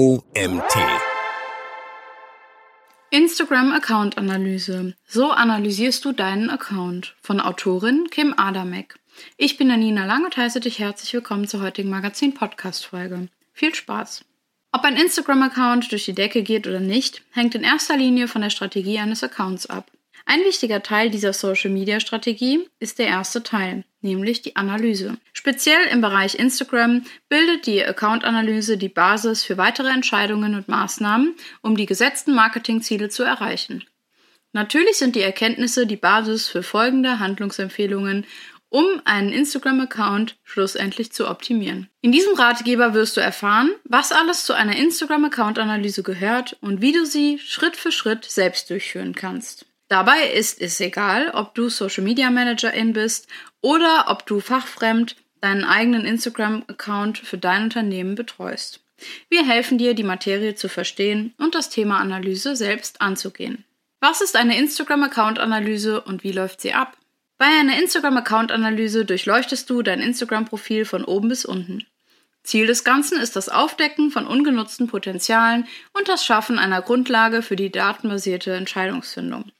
OMT. Instagram Account Analyse. So analysierst du deinen Account. Von Autorin Kim Adamek. Ich bin Anina Lang und heiße dich herzlich willkommen zur heutigen Magazin-Podcast-Folge. Viel Spaß! Ob ein Instagram-Account durch die Decke geht oder nicht, hängt in erster Linie von der Strategie eines Accounts ab. Ein wichtiger Teil dieser Social-Media-Strategie ist der erste Teil, nämlich die Analyse. Speziell im Bereich Instagram bildet die Account-Analyse die Basis für weitere Entscheidungen und Maßnahmen, um die gesetzten Marketingziele zu erreichen. Natürlich sind die Erkenntnisse die Basis für folgende Handlungsempfehlungen um einen Instagram-Account schlussendlich zu optimieren. In diesem Ratgeber wirst du erfahren, was alles zu einer Instagram-Account-Analyse gehört und wie du sie Schritt für Schritt selbst durchführen kannst. Dabei ist es egal, ob du Social Media Managerin bist oder ob du fachfremd deinen eigenen Instagram-Account für dein Unternehmen betreust. Wir helfen dir, die Materie zu verstehen und das Thema Analyse selbst anzugehen. Was ist eine Instagram-Account-Analyse und wie läuft sie ab? Bei einer Instagram-Account-Analyse durchleuchtest du dein Instagram-Profil von oben bis unten. Ziel des Ganzen ist das Aufdecken von ungenutzten Potenzialen und das Schaffen einer Grundlage für die datenbasierte Entscheidungsfindung.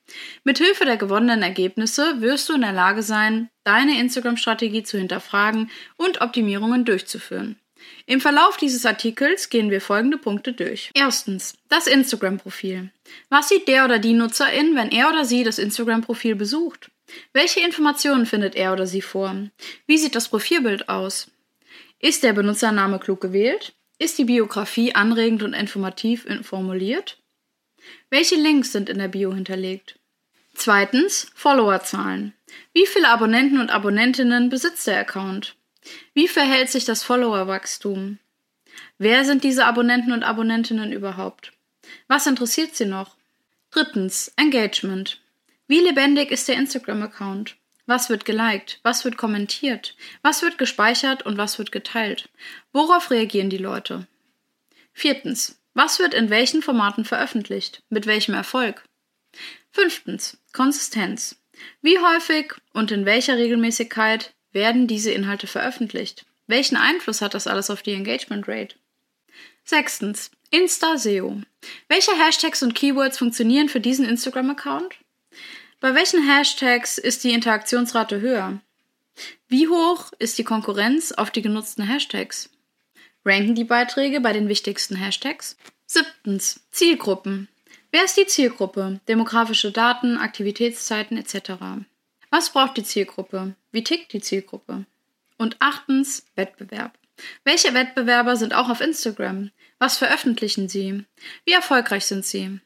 Mithilfe der gewonnenen Ergebnisse wirst du in der Lage sein, deine Instagram-Strategie zu hinterfragen und Optimierungen durchzuführen. Im Verlauf dieses Artikels gehen wir folgende Punkte durch. Erstens, das Instagram-Profil. Was sieht der oder die Nutzerin, wenn er oder sie das Instagram-Profil besucht? Welche Informationen findet er oder sie vor? Wie sieht das Profilbild aus? Ist der Benutzername klug gewählt? Ist die Biografie anregend und informativ formuliert? Welche Links sind in der Bio hinterlegt? Zweitens, Followerzahlen. Wie viele Abonnenten und Abonnentinnen besitzt der Account? Wie verhält sich das Followerwachstum? Wer sind diese Abonnenten und Abonnentinnen überhaupt? Was interessiert sie noch? Drittens, Engagement. Wie lebendig ist der Instagram-Account? Was wird geliked? Was wird kommentiert? Was wird gespeichert und was wird geteilt? Worauf reagieren die Leute? Viertens. Was wird in welchen Formaten veröffentlicht? Mit welchem Erfolg? Fünftens. Konsistenz. Wie häufig und in welcher Regelmäßigkeit werden diese Inhalte veröffentlicht? Welchen Einfluss hat das alles auf die Engagement Rate? Sechstens. Insta-SEO. Welche Hashtags und Keywords funktionieren für diesen Instagram-Account? Bei welchen Hashtags ist die Interaktionsrate höher? Wie hoch ist die Konkurrenz auf die genutzten Hashtags? Ranken die Beiträge bei den wichtigsten Hashtags? Siebtens. Zielgruppen. Wer ist die Zielgruppe? Demografische Daten, Aktivitätszeiten etc. Was braucht die Zielgruppe? Wie tickt die Zielgruppe? Und achtens. Wettbewerb. Welche Wettbewerber sind auch auf Instagram? Was veröffentlichen sie? Wie erfolgreich sind sie?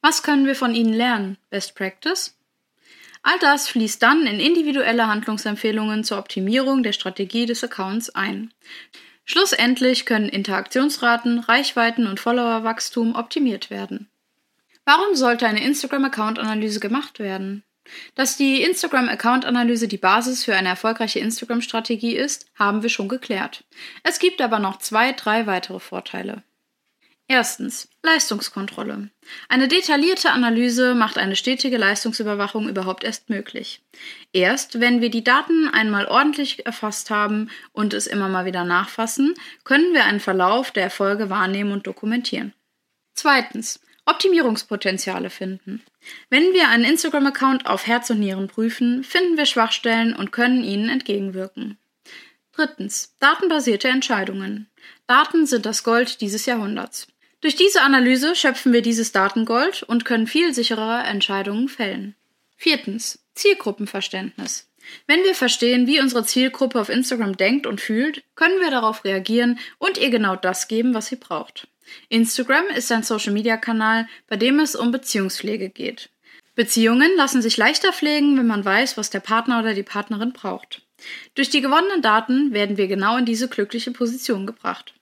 Was können wir von ihnen lernen? Best Practice? All das fließt dann in individuelle Handlungsempfehlungen zur Optimierung der Strategie des Accounts ein. Schlussendlich können Interaktionsraten, Reichweiten und Followerwachstum optimiert werden. Warum sollte eine Instagram-Account-Analyse gemacht werden? Dass die Instagram-Account-Analyse die Basis für eine erfolgreiche Instagram-Strategie ist, haben wir schon geklärt. Es gibt aber noch zwei, drei weitere Vorteile. Erstens Leistungskontrolle. Eine detaillierte Analyse macht eine stetige Leistungsüberwachung überhaupt erst möglich. Erst wenn wir die Daten einmal ordentlich erfasst haben und es immer mal wieder nachfassen, können wir einen Verlauf der Erfolge wahrnehmen und dokumentieren. Zweitens Optimierungspotenziale finden. Wenn wir einen Instagram-Account auf Herz und Nieren prüfen, finden wir Schwachstellen und können ihnen entgegenwirken. Drittens. Datenbasierte Entscheidungen. Daten sind das Gold dieses Jahrhunderts. Durch diese Analyse schöpfen wir dieses Datengold und können viel sicherere Entscheidungen fällen. Viertens. Zielgruppenverständnis. Wenn wir verstehen, wie unsere Zielgruppe auf Instagram denkt und fühlt, können wir darauf reagieren und ihr genau das geben, was sie braucht. Instagram ist ein Social-Media-Kanal, bei dem es um Beziehungspflege geht. Beziehungen lassen sich leichter pflegen, wenn man weiß, was der Partner oder die Partnerin braucht. Durch die gewonnenen Daten werden wir genau in diese glückliche Position gebracht.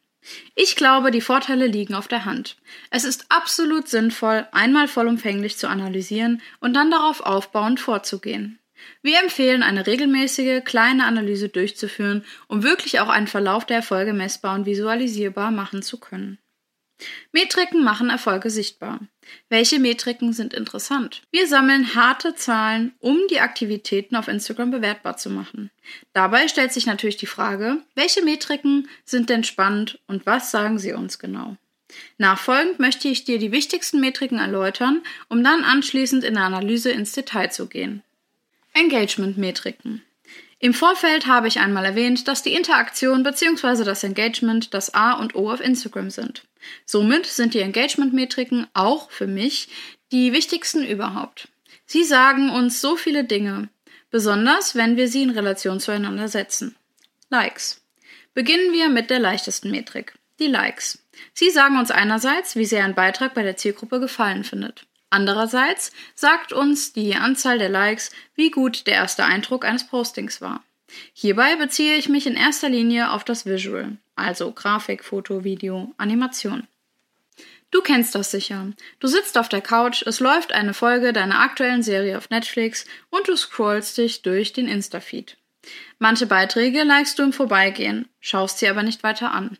Ich glaube, die Vorteile liegen auf der Hand. Es ist absolut sinnvoll, einmal vollumfänglich zu analysieren und dann darauf aufbauend vorzugehen. Wir empfehlen, eine regelmäßige, kleine Analyse durchzuführen, um wirklich auch einen Verlauf der Erfolge messbar und visualisierbar machen zu können. Metriken machen Erfolge sichtbar. Welche Metriken sind interessant? Wir sammeln harte Zahlen, um die Aktivitäten auf Instagram bewertbar zu machen. Dabei stellt sich natürlich die Frage, welche Metriken sind denn spannend und was sagen sie uns genau? Nachfolgend möchte ich dir die wichtigsten Metriken erläutern, um dann anschließend in der Analyse ins Detail zu gehen. Engagement-Metriken. Im Vorfeld habe ich einmal erwähnt, dass die Interaktion bzw. das Engagement das A und O auf Instagram sind. Somit sind die Engagement-Metriken auch für mich die wichtigsten überhaupt. Sie sagen uns so viele Dinge, besonders wenn wir sie in Relation zueinander setzen. Likes. Beginnen wir mit der leichtesten Metrik, die Likes. Sie sagen uns einerseits, wie sehr ein Beitrag bei der Zielgruppe gefallen findet. Andererseits sagt uns die Anzahl der Likes, wie gut der erste Eindruck eines Postings war. Hierbei beziehe ich mich in erster Linie auf das Visual, also Grafik, Foto, Video, Animation. Du kennst das sicher. Du sitzt auf der Couch, es läuft eine Folge deiner aktuellen Serie auf Netflix und du scrollst dich durch den Insta-Feed. Manche Beiträge likest du im Vorbeigehen, schaust sie aber nicht weiter an.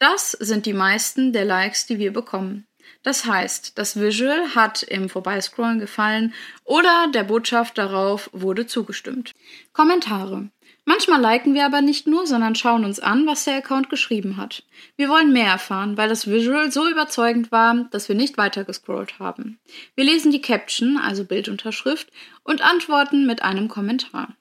Das sind die meisten der Likes, die wir bekommen. Das heißt, das Visual hat im Vorbeiscrollen gefallen oder der Botschaft darauf wurde zugestimmt. Kommentare. Manchmal liken wir aber nicht nur, sondern schauen uns an, was der Account geschrieben hat. Wir wollen mehr erfahren, weil das Visual so überzeugend war, dass wir nicht weiter gescrollt haben. Wir lesen die Caption, also Bildunterschrift, und antworten mit einem Kommentar.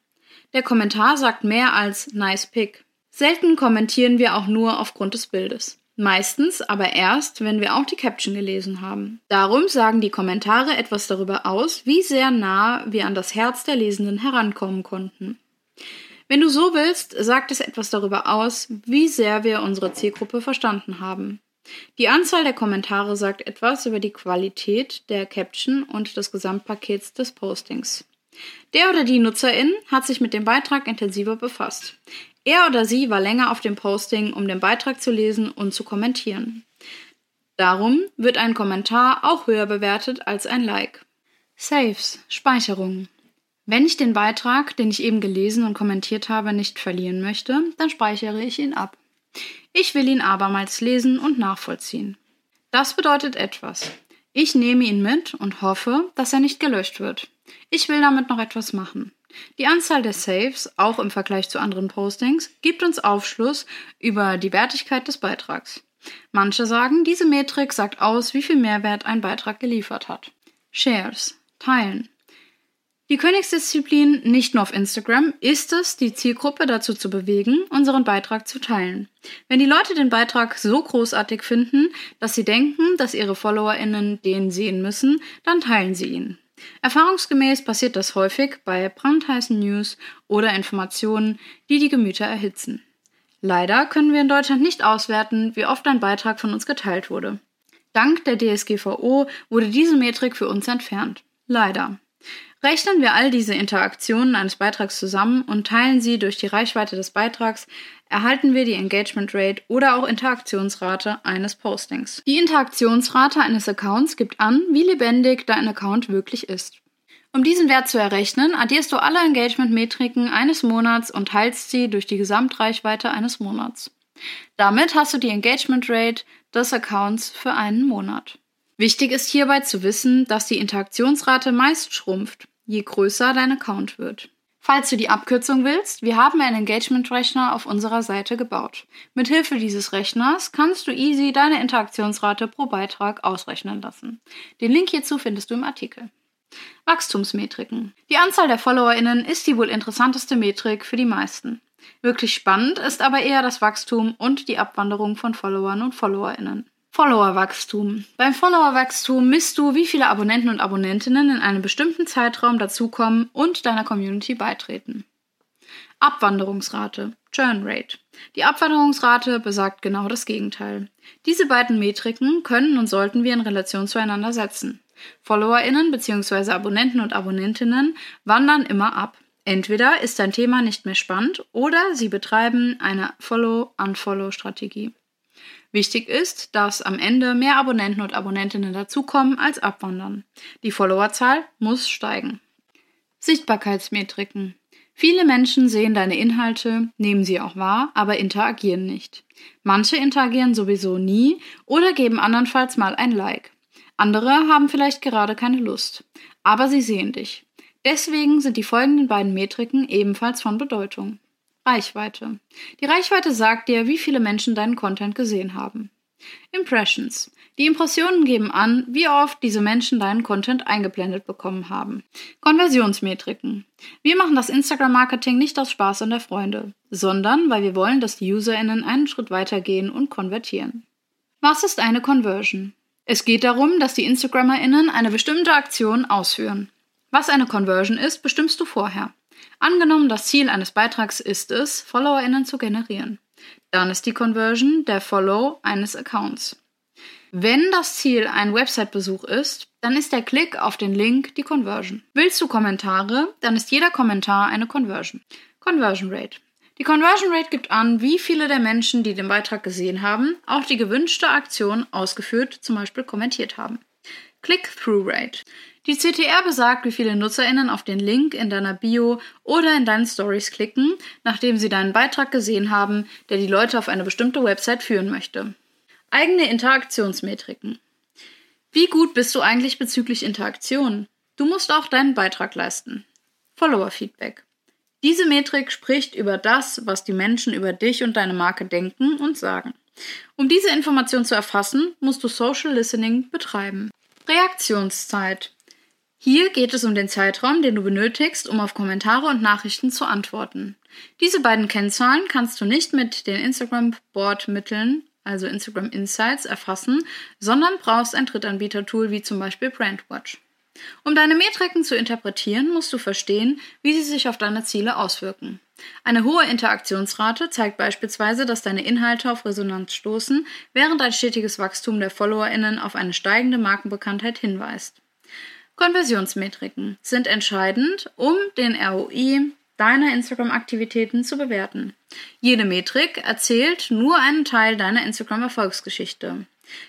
Der Kommentar sagt mehr als nice pick. Selten kommentieren wir auch nur aufgrund des Bildes. Meistens aber erst, wenn wir auch die Caption gelesen haben. Darum sagen die Kommentare etwas darüber aus, wie sehr nah wir an das Herz der Lesenden herankommen konnten. Wenn du so willst, sagt es etwas darüber aus, wie sehr wir unsere Zielgruppe verstanden haben. Die Anzahl der Kommentare sagt etwas über die Qualität der Caption und des Gesamtpakets des Postings. Der oder die Nutzerin hat sich mit dem Beitrag intensiver befasst. Er oder sie war länger auf dem Posting, um den Beitrag zu lesen und zu kommentieren. Darum wird ein Kommentar auch höher bewertet als ein Like. Saves, Speicherung. Wenn ich den Beitrag, den ich eben gelesen und kommentiert habe, nicht verlieren möchte, dann speichere ich ihn ab. Ich will ihn abermals lesen und nachvollziehen. Das bedeutet etwas. Ich nehme ihn mit und hoffe, dass er nicht gelöscht wird. Ich will damit noch etwas machen. Die Anzahl der Saves, auch im Vergleich zu anderen Postings, gibt uns Aufschluss über die Wertigkeit des Beitrags. Manche sagen, diese Metrik sagt aus, wie viel Mehrwert ein Beitrag geliefert hat. Shares, teilen. Die Königsdisziplin nicht nur auf Instagram ist es, die Zielgruppe dazu zu bewegen, unseren Beitrag zu teilen. Wenn die Leute den Beitrag so großartig finden, dass sie denken, dass ihre FollowerInnen den sehen müssen, dann teilen sie ihn. Erfahrungsgemäß passiert das häufig bei brandheißen News oder Informationen, die die Gemüter erhitzen. Leider können wir in Deutschland nicht auswerten, wie oft ein Beitrag von uns geteilt wurde. Dank der DSGVO wurde diese Metrik für uns entfernt. Leider. Rechnen wir all diese Interaktionen eines Beitrags zusammen und teilen sie durch die Reichweite des Beitrags, erhalten wir die Engagement Rate oder auch Interaktionsrate eines Postings. Die Interaktionsrate eines Accounts gibt an, wie lebendig dein Account wirklich ist. Um diesen Wert zu errechnen, addierst du alle Engagement-Metriken eines Monats und teilst sie durch die Gesamtreichweite eines Monats. Damit hast du die Engagement Rate des Accounts für einen Monat. Wichtig ist hierbei zu wissen, dass die Interaktionsrate meist schrumpft, je größer dein Account wird. Falls du die Abkürzung willst, wir haben einen Engagement-Rechner auf unserer Seite gebaut. Mithilfe dieses Rechners kannst du easy deine Interaktionsrate pro Beitrag ausrechnen lassen. Den Link hierzu findest du im Artikel. Wachstumsmetriken. Die Anzahl der FollowerInnen ist die wohl interessanteste Metrik für die meisten. Wirklich spannend ist aber eher das Wachstum und die Abwanderung von Followern und FollowerInnen. Followerwachstum. Beim Followerwachstum misst du, wie viele Abonnenten und Abonnentinnen in einem bestimmten Zeitraum dazukommen und deiner Community beitreten. Abwanderungsrate, Churn Rate. Die Abwanderungsrate besagt genau das Gegenteil. Diese beiden Metriken können und sollten wir in Relation zueinander setzen. FollowerInnen bzw. Abonnenten und Abonnentinnen wandern immer ab. Entweder ist dein Thema nicht mehr spannend oder sie betreiben eine Follow-Unfollow-Strategie. Wichtig ist, dass am Ende mehr Abonnenten und Abonnentinnen dazukommen als abwandern. Die Followerzahl muss steigen. Sichtbarkeitsmetriken. Viele Menschen sehen deine Inhalte, nehmen sie auch wahr, aber interagieren nicht. Manche interagieren sowieso nie oder geben andernfalls mal ein Like. Andere haben vielleicht gerade keine Lust, aber sie sehen dich. Deswegen sind die folgenden beiden Metriken ebenfalls von Bedeutung. Reichweite. Die Reichweite sagt dir, wie viele Menschen deinen Content gesehen haben. Impressions. Die Impressionen geben an, wie oft diese Menschen deinen Content eingeblendet bekommen haben. Konversionsmetriken. Wir machen das Instagram-Marketing nicht aus Spaß und der Freunde, sondern weil wir wollen, dass die UserInnen einen Schritt weitergehen und konvertieren. Was ist eine Conversion? Es geht darum, dass die InstagrammerInnen eine bestimmte Aktion ausführen. Was eine Conversion ist, bestimmst du vorher. Angenommen, das Ziel eines Beitrags ist es, FollowerInnen zu generieren. Dann ist die Conversion der Follow eines Accounts. Wenn das Ziel ein Website-Besuch ist, dann ist der Klick auf den Link die Conversion. Willst du Kommentare, dann ist jeder Kommentar eine Conversion. Conversion Rate. Die Conversion Rate gibt an, wie viele der Menschen, die den Beitrag gesehen haben, auch die gewünschte Aktion ausgeführt, zum Beispiel kommentiert haben. Click-Through Rate. Die CTR besagt, wie viele NutzerInnen auf den Link in deiner Bio oder in deinen Stories klicken, nachdem sie deinen Beitrag gesehen haben, der die Leute auf eine bestimmte Website führen möchte. Eigene Interaktionsmetriken. Wie gut bist du eigentlich bezüglich Interaktion? Du musst auch deinen Beitrag leisten. Follower-Feedback. Diese Metrik spricht über das, was die Menschen über dich und deine Marke denken und sagen. Um diese Information zu erfassen, musst du Social Listening betreiben. Reaktionszeit. Hier geht es um den Zeitraum, den du benötigst, um auf Kommentare und Nachrichten zu antworten. Diese beiden Kennzahlen kannst du nicht mit den Instagram-Board-Mitteln, also Instagram Insights, erfassen, sondern brauchst ein Drittanbieter-Tool wie zum Beispiel Brandwatch. Um deine Metriken zu interpretieren, musst du verstehen, wie sie sich auf deine Ziele auswirken. Eine hohe Interaktionsrate zeigt beispielsweise, dass deine Inhalte auf Resonanz stoßen, während ein stetiges Wachstum der FollowerInnen auf eine steigende Markenbekanntheit hinweist. Konversionsmetriken sind entscheidend, um den ROI deiner Instagram-Aktivitäten zu bewerten. Jede Metrik erzählt nur einen Teil deiner Instagram-Erfolgsgeschichte.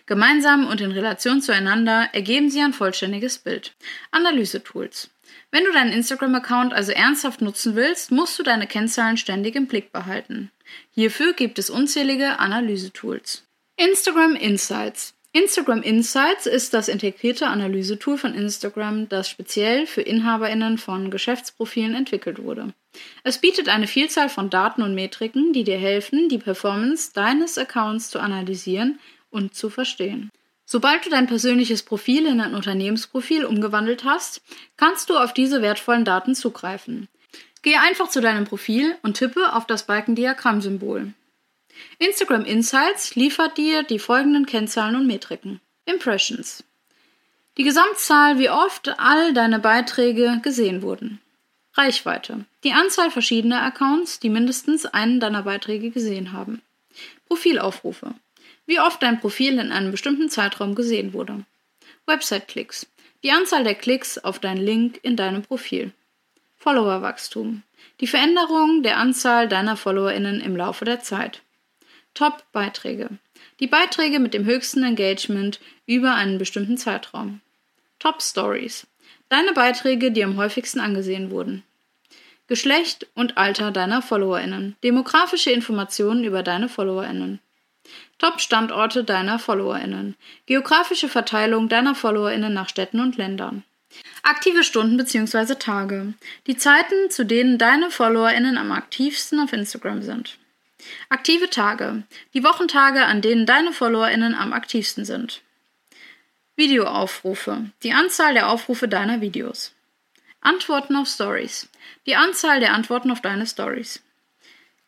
Gemeinsam und in Relation zueinander ergeben sie ein vollständiges Bild. Analyse-Tools. Wenn du deinen Instagram-Account also ernsthaft nutzen willst, musst du deine Kennzahlen ständig im Blick behalten. Hierfür gibt es unzählige Analyse-Tools. Instagram Insights. Instagram Insights ist das integrierte Analysetool von Instagram, das speziell für Inhaberinnen von Geschäftsprofilen entwickelt wurde. Es bietet eine Vielzahl von Daten und Metriken, die dir helfen, die Performance deines Accounts zu analysieren und zu verstehen. Sobald du dein persönliches Profil in ein Unternehmensprofil umgewandelt hast, kannst du auf diese wertvollen Daten zugreifen. Gehe einfach zu deinem Profil und tippe auf das Balkendiagramm-Symbol. Instagram Insights liefert dir die folgenden Kennzahlen und Metriken. Impressions. Die Gesamtzahl, wie oft all deine Beiträge gesehen wurden. Reichweite. Die Anzahl verschiedener Accounts, die mindestens einen deiner Beiträge gesehen haben. Profilaufrufe. Wie oft dein Profil in einem bestimmten Zeitraum gesehen wurde. Website-Klicks. Die Anzahl der Klicks auf deinen Link in deinem Profil. Followerwachstum. Die Veränderung der Anzahl deiner FollowerInnen im Laufe der Zeit. Top-Beiträge. Die Beiträge mit dem höchsten Engagement über einen bestimmten Zeitraum. Top-Stories. Deine Beiträge, die am häufigsten angesehen wurden. Geschlecht und Alter deiner FollowerInnen. Demografische Informationen über deine FollowerInnen. Top-Standorte deiner FollowerInnen. Geografische Verteilung deiner FollowerInnen nach Städten und Ländern. Aktive Stunden bzw. Tage. Die Zeiten, zu denen deine FollowerInnen am aktivsten auf Instagram sind. Aktive Tage. Die Wochentage, an denen deine FollowerInnen am aktivsten sind. Videoaufrufe. Die Anzahl der Aufrufe deiner Videos. Antworten auf Stories. Die Anzahl der Antworten auf deine Stories.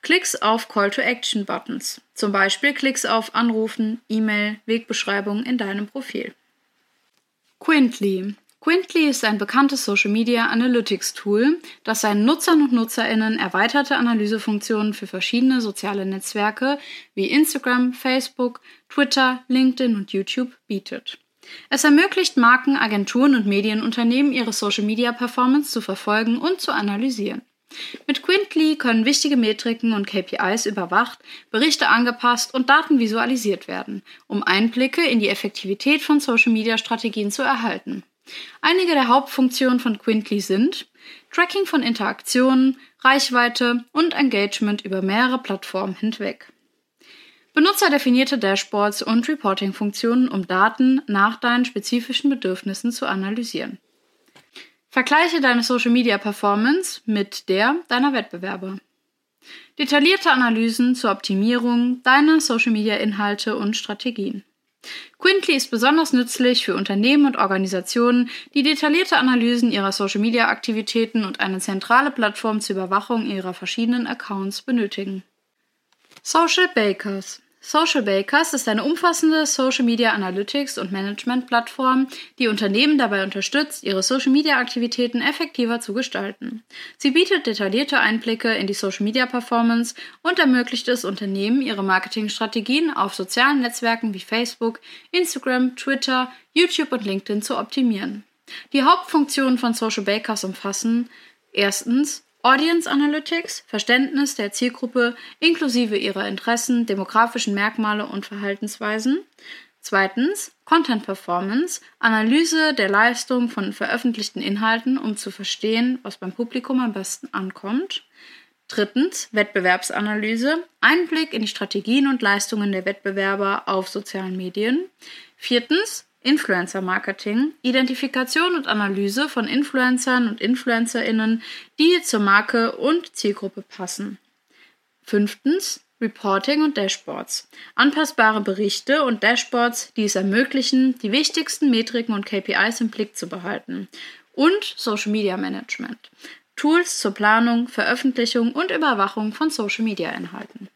Klicks auf Call-to-Action-Buttons. Zum Beispiel Klicks auf Anrufen, E-Mail, Wegbeschreibung in deinem Profil. Quintly. Quintly ist ein bekanntes Social Media Analytics Tool, das seinen Nutzern und Nutzerinnen erweiterte Analysefunktionen für verschiedene soziale Netzwerke wie Instagram, Facebook, Twitter, LinkedIn und YouTube bietet. Es ermöglicht Marken, Agenturen und Medienunternehmen, ihre Social Media Performance zu verfolgen und zu analysieren. Mit Quintly können wichtige Metriken und KPIs überwacht, Berichte angepasst und Daten visualisiert werden, um Einblicke in die Effektivität von Social Media Strategien zu erhalten. Einige der Hauptfunktionen von Quintly sind Tracking von Interaktionen, Reichweite und Engagement über mehrere Plattformen hinweg. Benutzerdefinierte Dashboards und Reporting-Funktionen, um Daten nach deinen spezifischen Bedürfnissen zu analysieren. Vergleiche deine Social Media Performance mit der deiner Wettbewerber. Detaillierte Analysen zur Optimierung deiner Social-Media-Inhalte und Strategien. Quintly ist besonders nützlich für Unternehmen und Organisationen, die detaillierte Analysen ihrer Social-Media-Aktivitäten und eine zentrale Plattform zur Überwachung ihrer verschiedenen Accounts benötigen. Social Bakers Social Bakers ist eine umfassende Social Media Analytics und Management Plattform, die Unternehmen dabei unterstützt, ihre Social Media Aktivitäten effektiver zu gestalten. Sie bietet detaillierte Einblicke in die Social Media Performance und ermöglicht es Unternehmen, ihre Marketingstrategien auf sozialen Netzwerken wie Facebook, Instagram, Twitter, YouTube und LinkedIn zu optimieren. Die Hauptfunktionen von Social Bakers umfassen erstens Audience Analytics, Verständnis der Zielgruppe inklusive ihrer Interessen, demografischen Merkmale und Verhaltensweisen. Zweitens Content Performance, Analyse der Leistung von veröffentlichten Inhalten, um zu verstehen, was beim Publikum am besten ankommt. Drittens Wettbewerbsanalyse, Einblick in die Strategien und Leistungen der Wettbewerber auf sozialen Medien. Viertens Influencer Marketing, Identifikation und Analyse von Influencern und Influencerinnen, die zur Marke und Zielgruppe passen. Fünftens Reporting und Dashboards. Anpassbare Berichte und Dashboards, die es ermöglichen, die wichtigsten Metriken und KPIs im Blick zu behalten. Und Social Media Management. Tools zur Planung, Veröffentlichung und Überwachung von Social Media Inhalten.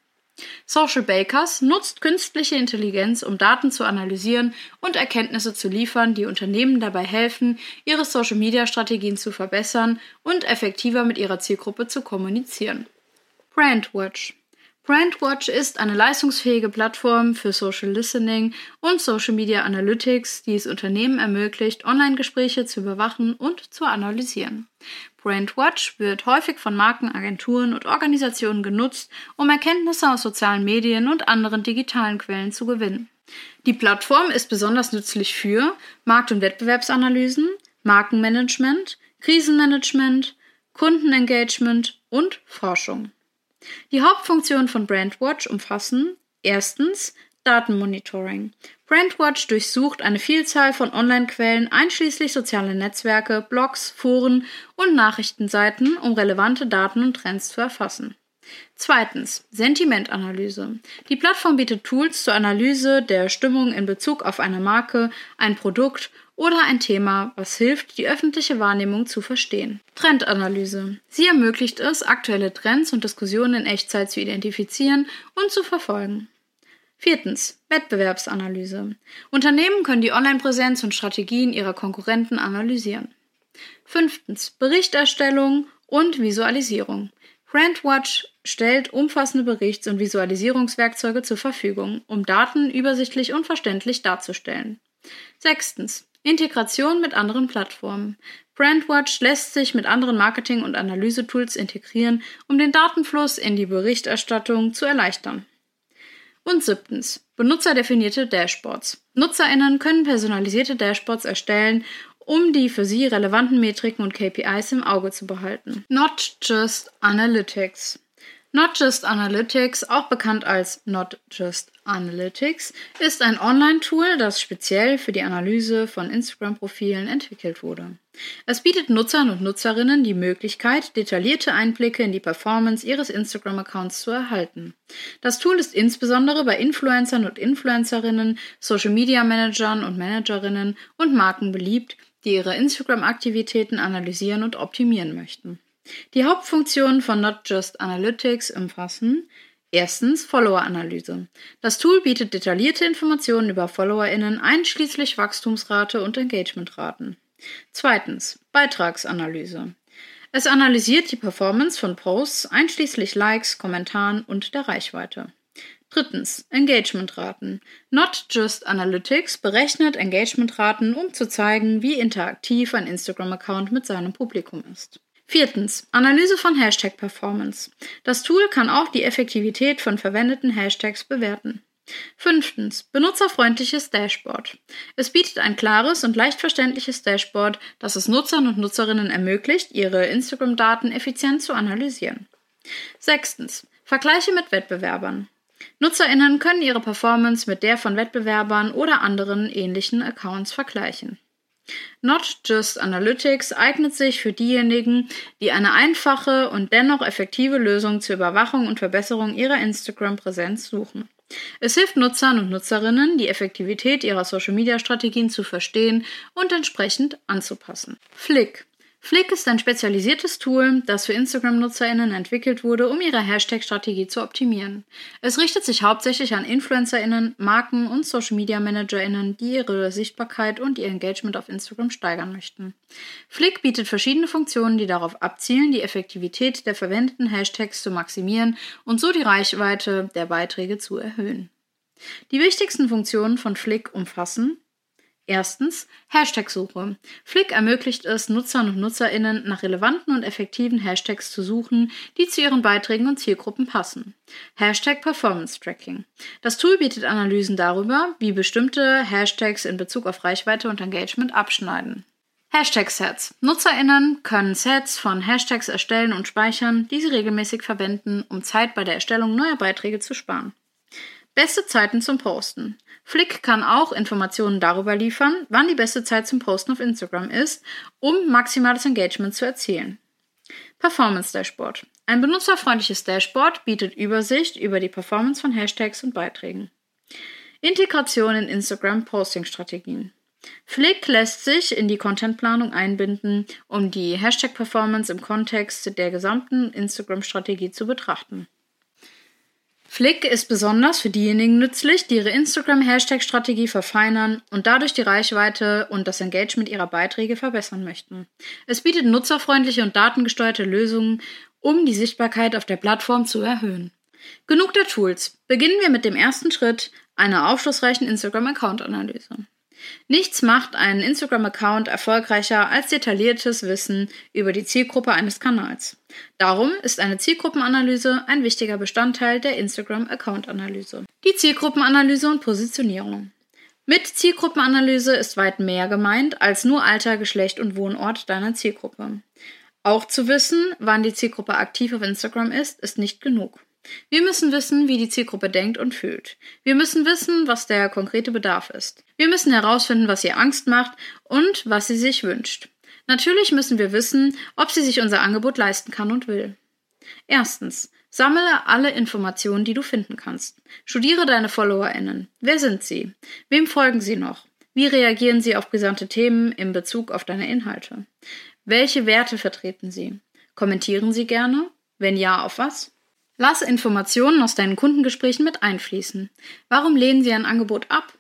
Social Bakers nutzt künstliche Intelligenz, um Daten zu analysieren und Erkenntnisse zu liefern, die Unternehmen dabei helfen, ihre Social-Media-Strategien zu verbessern und effektiver mit ihrer Zielgruppe zu kommunizieren. Brandwatch Brandwatch ist eine leistungsfähige Plattform für Social Listening und Social Media Analytics, die es Unternehmen ermöglicht, Online-Gespräche zu überwachen und zu analysieren. Brandwatch wird häufig von Marken, Agenturen und Organisationen genutzt, um Erkenntnisse aus sozialen Medien und anderen digitalen Quellen zu gewinnen. Die Plattform ist besonders nützlich für Markt- und Wettbewerbsanalysen, Markenmanagement, Krisenmanagement, Kundenengagement und Forschung. Die Hauptfunktionen von Brandwatch umfassen erstens Datenmonitoring. Brandwatch durchsucht eine Vielzahl von Online-Quellen einschließlich soziale Netzwerke, Blogs, Foren und Nachrichtenseiten, um relevante Daten und Trends zu erfassen. Zweitens Sentimentanalyse. Die Plattform bietet Tools zur Analyse der Stimmung in Bezug auf eine Marke, ein Produkt oder ein Thema, was hilft, die öffentliche Wahrnehmung zu verstehen. Trendanalyse. Sie ermöglicht es, aktuelle Trends und Diskussionen in Echtzeit zu identifizieren und zu verfolgen. Viertens. Wettbewerbsanalyse. Unternehmen können die Online-Präsenz und Strategien ihrer Konkurrenten analysieren. Fünftens. Berichterstellung und Visualisierung. Brandwatch stellt umfassende Berichts- und Visualisierungswerkzeuge zur Verfügung, um Daten übersichtlich und verständlich darzustellen. Sechstens. Integration mit anderen Plattformen. Brandwatch lässt sich mit anderen Marketing- und Analysetools integrieren, um den Datenfluss in die Berichterstattung zu erleichtern. Und siebtens. Benutzerdefinierte Dashboards. NutzerInnen können personalisierte Dashboards erstellen, um die für sie relevanten Metriken und KPIs im Auge zu behalten. Not just Analytics. Not Just Analytics, auch bekannt als Not Just Analytics, ist ein Online-Tool, das speziell für die Analyse von Instagram-Profilen entwickelt wurde. Es bietet Nutzern und Nutzerinnen die Möglichkeit, detaillierte Einblicke in die Performance ihres Instagram-Accounts zu erhalten. Das Tool ist insbesondere bei Influencern und Influencerinnen, Social-Media-Managern und Managerinnen und Marken beliebt, die ihre Instagram-Aktivitäten analysieren und optimieren möchten. Die Hauptfunktionen von Not Just Analytics umfassen Erstens Follower-Analyse. Das Tool bietet detaillierte Informationen über FollowerInnen einschließlich Wachstumsrate und Engagementraten. Zweitens Beitragsanalyse. Es analysiert die Performance von Posts einschließlich Likes, Kommentaren und der Reichweite. Drittens Engagementraten. Not Just Analytics berechnet Engagementraten, um zu zeigen, wie interaktiv ein Instagram-Account mit seinem Publikum ist. Viertens. Analyse von Hashtag Performance. Das Tool kann auch die Effektivität von verwendeten Hashtags bewerten. Fünftens. Benutzerfreundliches Dashboard. Es bietet ein klares und leicht verständliches Dashboard, das es Nutzern und Nutzerinnen ermöglicht, ihre Instagram-Daten effizient zu analysieren. Sechstens. Vergleiche mit Wettbewerbern. NutzerInnen können ihre Performance mit der von Wettbewerbern oder anderen ähnlichen Accounts vergleichen. Not Just Analytics eignet sich für diejenigen, die eine einfache und dennoch effektive Lösung zur Überwachung und Verbesserung ihrer Instagram-Präsenz suchen. Es hilft Nutzern und Nutzerinnen, die Effektivität ihrer Social-Media-Strategien zu verstehen und entsprechend anzupassen. Flick Flick ist ein spezialisiertes Tool, das für Instagram-NutzerInnen entwickelt wurde, um ihre Hashtag-Strategie zu optimieren. Es richtet sich hauptsächlich an InfluencerInnen, Marken und Social-Media-ManagerInnen, die ihre Sichtbarkeit und ihr Engagement auf Instagram steigern möchten. Flick bietet verschiedene Funktionen, die darauf abzielen, die Effektivität der verwendeten Hashtags zu maximieren und so die Reichweite der Beiträge zu erhöhen. Die wichtigsten Funktionen von Flick umfassen Erstens Hashtag-Suche. Flick ermöglicht es Nutzern und Nutzerinnen nach relevanten und effektiven Hashtags zu suchen, die zu ihren Beiträgen und Zielgruppen passen. Hashtag Performance Tracking. Das Tool bietet Analysen darüber, wie bestimmte Hashtags in Bezug auf Reichweite und Engagement abschneiden. Hashtag-Sets. NutzerInnen können Sets von Hashtags erstellen und speichern, die sie regelmäßig verwenden, um Zeit bei der Erstellung neuer Beiträge zu sparen. Beste Zeiten zum Posten. Flick kann auch Informationen darüber liefern, wann die beste Zeit zum Posten auf Instagram ist, um maximales Engagement zu erzielen. Performance Dashboard. Ein benutzerfreundliches Dashboard bietet Übersicht über die Performance von Hashtags und Beiträgen. Integration in Instagram Posting Strategien. Flick lässt sich in die Contentplanung einbinden, um die Hashtag Performance im Kontext der gesamten Instagram-Strategie zu betrachten. Flick ist besonders für diejenigen nützlich, die ihre Instagram-Hashtag-Strategie verfeinern und dadurch die Reichweite und das Engagement ihrer Beiträge verbessern möchten. Es bietet nutzerfreundliche und datengesteuerte Lösungen, um die Sichtbarkeit auf der Plattform zu erhöhen. Genug der Tools. Beginnen wir mit dem ersten Schritt, einer aufschlussreichen Instagram-Account-Analyse. Nichts macht einen Instagram-Account erfolgreicher als detailliertes Wissen über die Zielgruppe eines Kanals. Darum ist eine Zielgruppenanalyse ein wichtiger Bestandteil der Instagram-Account-Analyse. Die Zielgruppenanalyse und Positionierung. Mit Zielgruppenanalyse ist weit mehr gemeint als nur Alter, Geschlecht und Wohnort deiner Zielgruppe. Auch zu wissen, wann die Zielgruppe aktiv auf Instagram ist, ist nicht genug. Wir müssen wissen, wie die Zielgruppe denkt und fühlt. Wir müssen wissen, was der konkrete Bedarf ist. Wir müssen herausfinden, was ihr Angst macht und was sie sich wünscht. Natürlich müssen wir wissen, ob sie sich unser Angebot leisten kann und will. Erstens, sammle alle Informationen, die du finden kannst. Studiere deine FollowerInnen. Wer sind sie? Wem folgen sie noch? Wie reagieren sie auf brisante Themen in Bezug auf deine Inhalte? Welche Werte vertreten sie? Kommentieren sie gerne? Wenn ja, auf was? Lass Informationen aus deinen Kundengesprächen mit einfließen. Warum lehnen sie ein Angebot ab?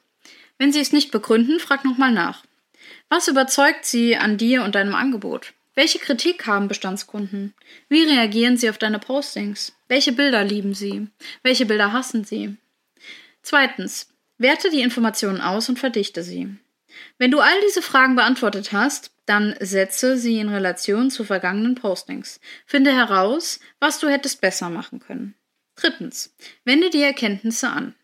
Wenn sie es nicht begründen, frag nochmal nach. Was überzeugt sie an dir und deinem Angebot? Welche Kritik haben Bestandskunden? Wie reagieren sie auf deine Postings? Welche Bilder lieben sie? Welche Bilder hassen sie? Zweitens, werte die Informationen aus und verdichte sie. Wenn du all diese Fragen beantwortet hast, dann setze sie in Relation zu vergangenen Postings. Finde heraus, was du hättest besser machen können. Drittens, wende die Erkenntnisse an.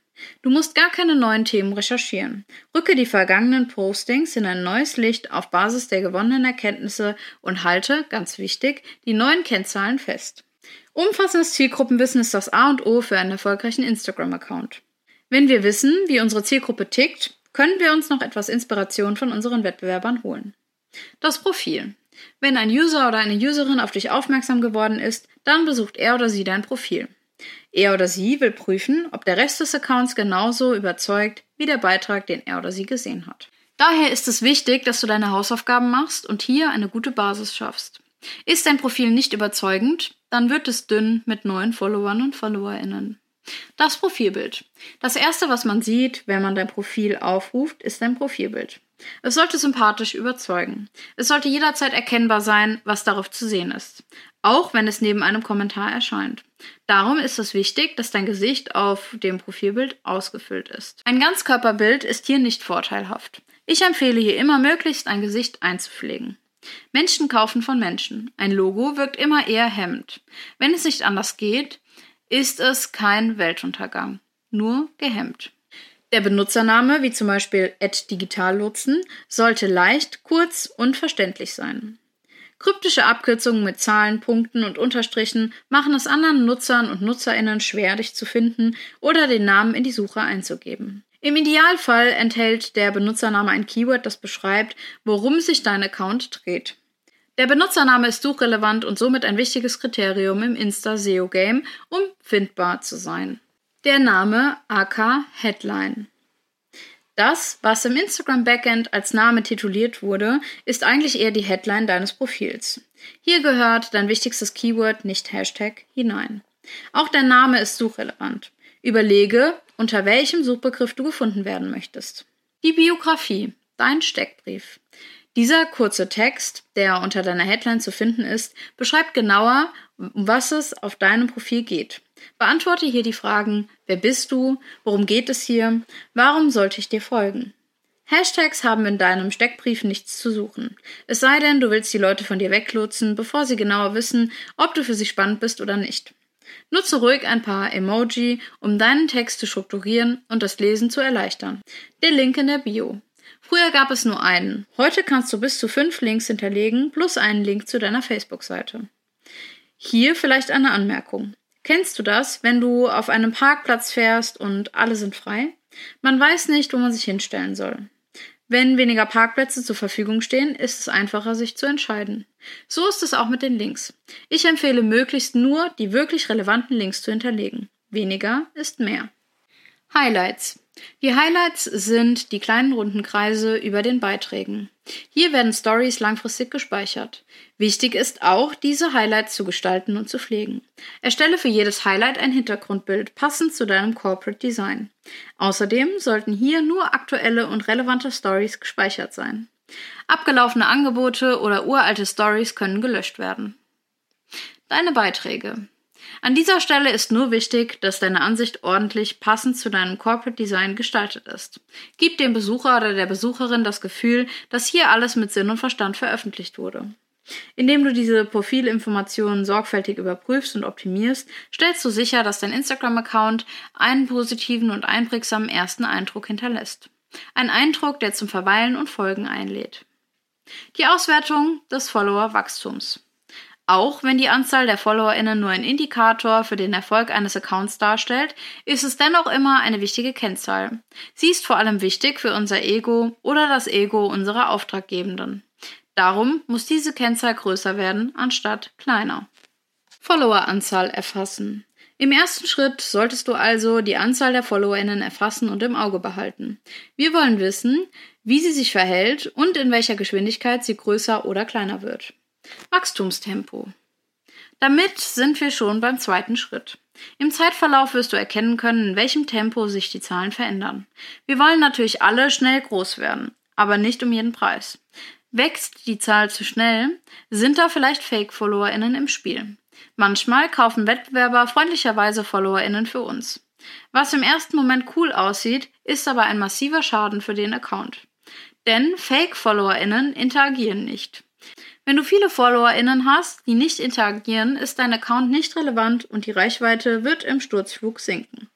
Du musst gar keine neuen Themen recherchieren. Rücke die vergangenen Postings in ein neues Licht auf Basis der gewonnenen Erkenntnisse und halte, ganz wichtig, die neuen Kennzahlen fest. Umfassendes Zielgruppenwissen ist das A und O für einen erfolgreichen Instagram-Account. Wenn wir wissen, wie unsere Zielgruppe tickt, können wir uns noch etwas Inspiration von unseren Wettbewerbern holen. Das Profil. Wenn ein User oder eine Userin auf dich aufmerksam geworden ist, dann besucht er oder sie dein Profil. Er oder sie will prüfen, ob der Rest des Accounts genauso überzeugt wie der Beitrag, den er oder sie gesehen hat. Daher ist es wichtig, dass du deine Hausaufgaben machst und hier eine gute Basis schaffst. Ist dein Profil nicht überzeugend, dann wird es dünn mit neuen Followern und Followerinnen. Das Profilbild. Das erste, was man sieht, wenn man dein Profil aufruft, ist dein Profilbild. Es sollte sympathisch überzeugen. Es sollte jederzeit erkennbar sein, was darauf zu sehen ist, auch wenn es neben einem Kommentar erscheint. Darum ist es wichtig, dass dein Gesicht auf dem Profilbild ausgefüllt ist. Ein Ganzkörperbild ist hier nicht vorteilhaft. Ich empfehle hier immer möglichst ein Gesicht einzupflegen. Menschen kaufen von Menschen. Ein Logo wirkt immer eher hemmend. Wenn es nicht anders geht, ist es kein Weltuntergang, nur gehemmt. Der Benutzername, wie zum Beispiel @digitallotsen, sollte leicht, kurz und verständlich sein. Kryptische Abkürzungen mit Zahlen, Punkten und Unterstrichen machen es anderen Nutzern und Nutzerinnen schwer, dich zu finden oder den Namen in die Suche einzugeben. Im Idealfall enthält der Benutzername ein Keyword, das beschreibt, worum sich dein Account dreht. Der Benutzername ist suchrelevant und somit ein wichtiges Kriterium im Insta-SEO-Game, um findbar zu sein. Der Name AK Headline. Das, was im Instagram Backend als Name tituliert wurde, ist eigentlich eher die Headline deines Profils. Hier gehört dein wichtigstes Keyword, nicht Hashtag, hinein. Auch der Name ist suchrelevant. Überlege, unter welchem Suchbegriff du gefunden werden möchtest. Die Biografie, dein Steckbrief. Dieser kurze Text, der unter deiner Headline zu finden ist, beschreibt genauer, um was es auf deinem Profil geht. Beantworte hier die Fragen, wer bist du, worum geht es hier, warum sollte ich dir folgen? Hashtags haben in deinem Steckbrief nichts zu suchen. Es sei denn, du willst die Leute von dir weglotsen, bevor sie genauer wissen, ob du für sie spannend bist oder nicht. Nutze ruhig ein paar Emoji, um deinen Text zu strukturieren und das Lesen zu erleichtern. Der Link in der Bio. Früher gab es nur einen. Heute kannst du bis zu fünf Links hinterlegen, plus einen Link zu deiner Facebook-Seite. Hier vielleicht eine Anmerkung. Kennst du das, wenn du auf einem Parkplatz fährst und alle sind frei? Man weiß nicht, wo man sich hinstellen soll. Wenn weniger Parkplätze zur Verfügung stehen, ist es einfacher, sich zu entscheiden. So ist es auch mit den Links. Ich empfehle möglichst nur, die wirklich relevanten Links zu hinterlegen. Weniger ist mehr. Highlights. Die Highlights sind die kleinen runden Kreise über den Beiträgen. Hier werden Stories langfristig gespeichert. Wichtig ist auch, diese Highlights zu gestalten und zu pflegen. Erstelle für jedes Highlight ein Hintergrundbild, passend zu deinem Corporate Design. Außerdem sollten hier nur aktuelle und relevante Stories gespeichert sein. Abgelaufene Angebote oder uralte Stories können gelöscht werden. Deine Beiträge. An dieser Stelle ist nur wichtig, dass deine Ansicht ordentlich passend zu deinem Corporate Design gestaltet ist. Gib dem Besucher oder der Besucherin das Gefühl, dass hier alles mit Sinn und Verstand veröffentlicht wurde. Indem du diese Profilinformationen sorgfältig überprüfst und optimierst, stellst du sicher, dass dein Instagram-Account einen positiven und einprägsamen ersten Eindruck hinterlässt. Ein Eindruck, der zum Verweilen und Folgen einlädt. Die Auswertung des Follower-Wachstums. Auch wenn die Anzahl der FollowerInnen nur ein Indikator für den Erfolg eines Accounts darstellt, ist es dennoch immer eine wichtige Kennzahl. Sie ist vor allem wichtig für unser Ego oder das Ego unserer Auftraggebenden. Darum muss diese Kennzahl größer werden, anstatt kleiner. Followeranzahl erfassen. Im ersten Schritt solltest du also die Anzahl der FollowerInnen erfassen und im Auge behalten. Wir wollen wissen, wie sie sich verhält und in welcher Geschwindigkeit sie größer oder kleiner wird. Wachstumstempo. Damit sind wir schon beim zweiten Schritt. Im Zeitverlauf wirst du erkennen können, in welchem Tempo sich die Zahlen verändern. Wir wollen natürlich alle schnell groß werden, aber nicht um jeden Preis. Wächst die Zahl zu schnell, sind da vielleicht Fake-FollowerInnen im Spiel. Manchmal kaufen Wettbewerber freundlicherweise FollowerInnen für uns. Was im ersten Moment cool aussieht, ist aber ein massiver Schaden für den Account. Denn Fake-FollowerInnen interagieren nicht. Wenn du viele FollowerInnen hast, die nicht interagieren, ist dein Account nicht relevant und die Reichweite wird im Sturzflug sinken.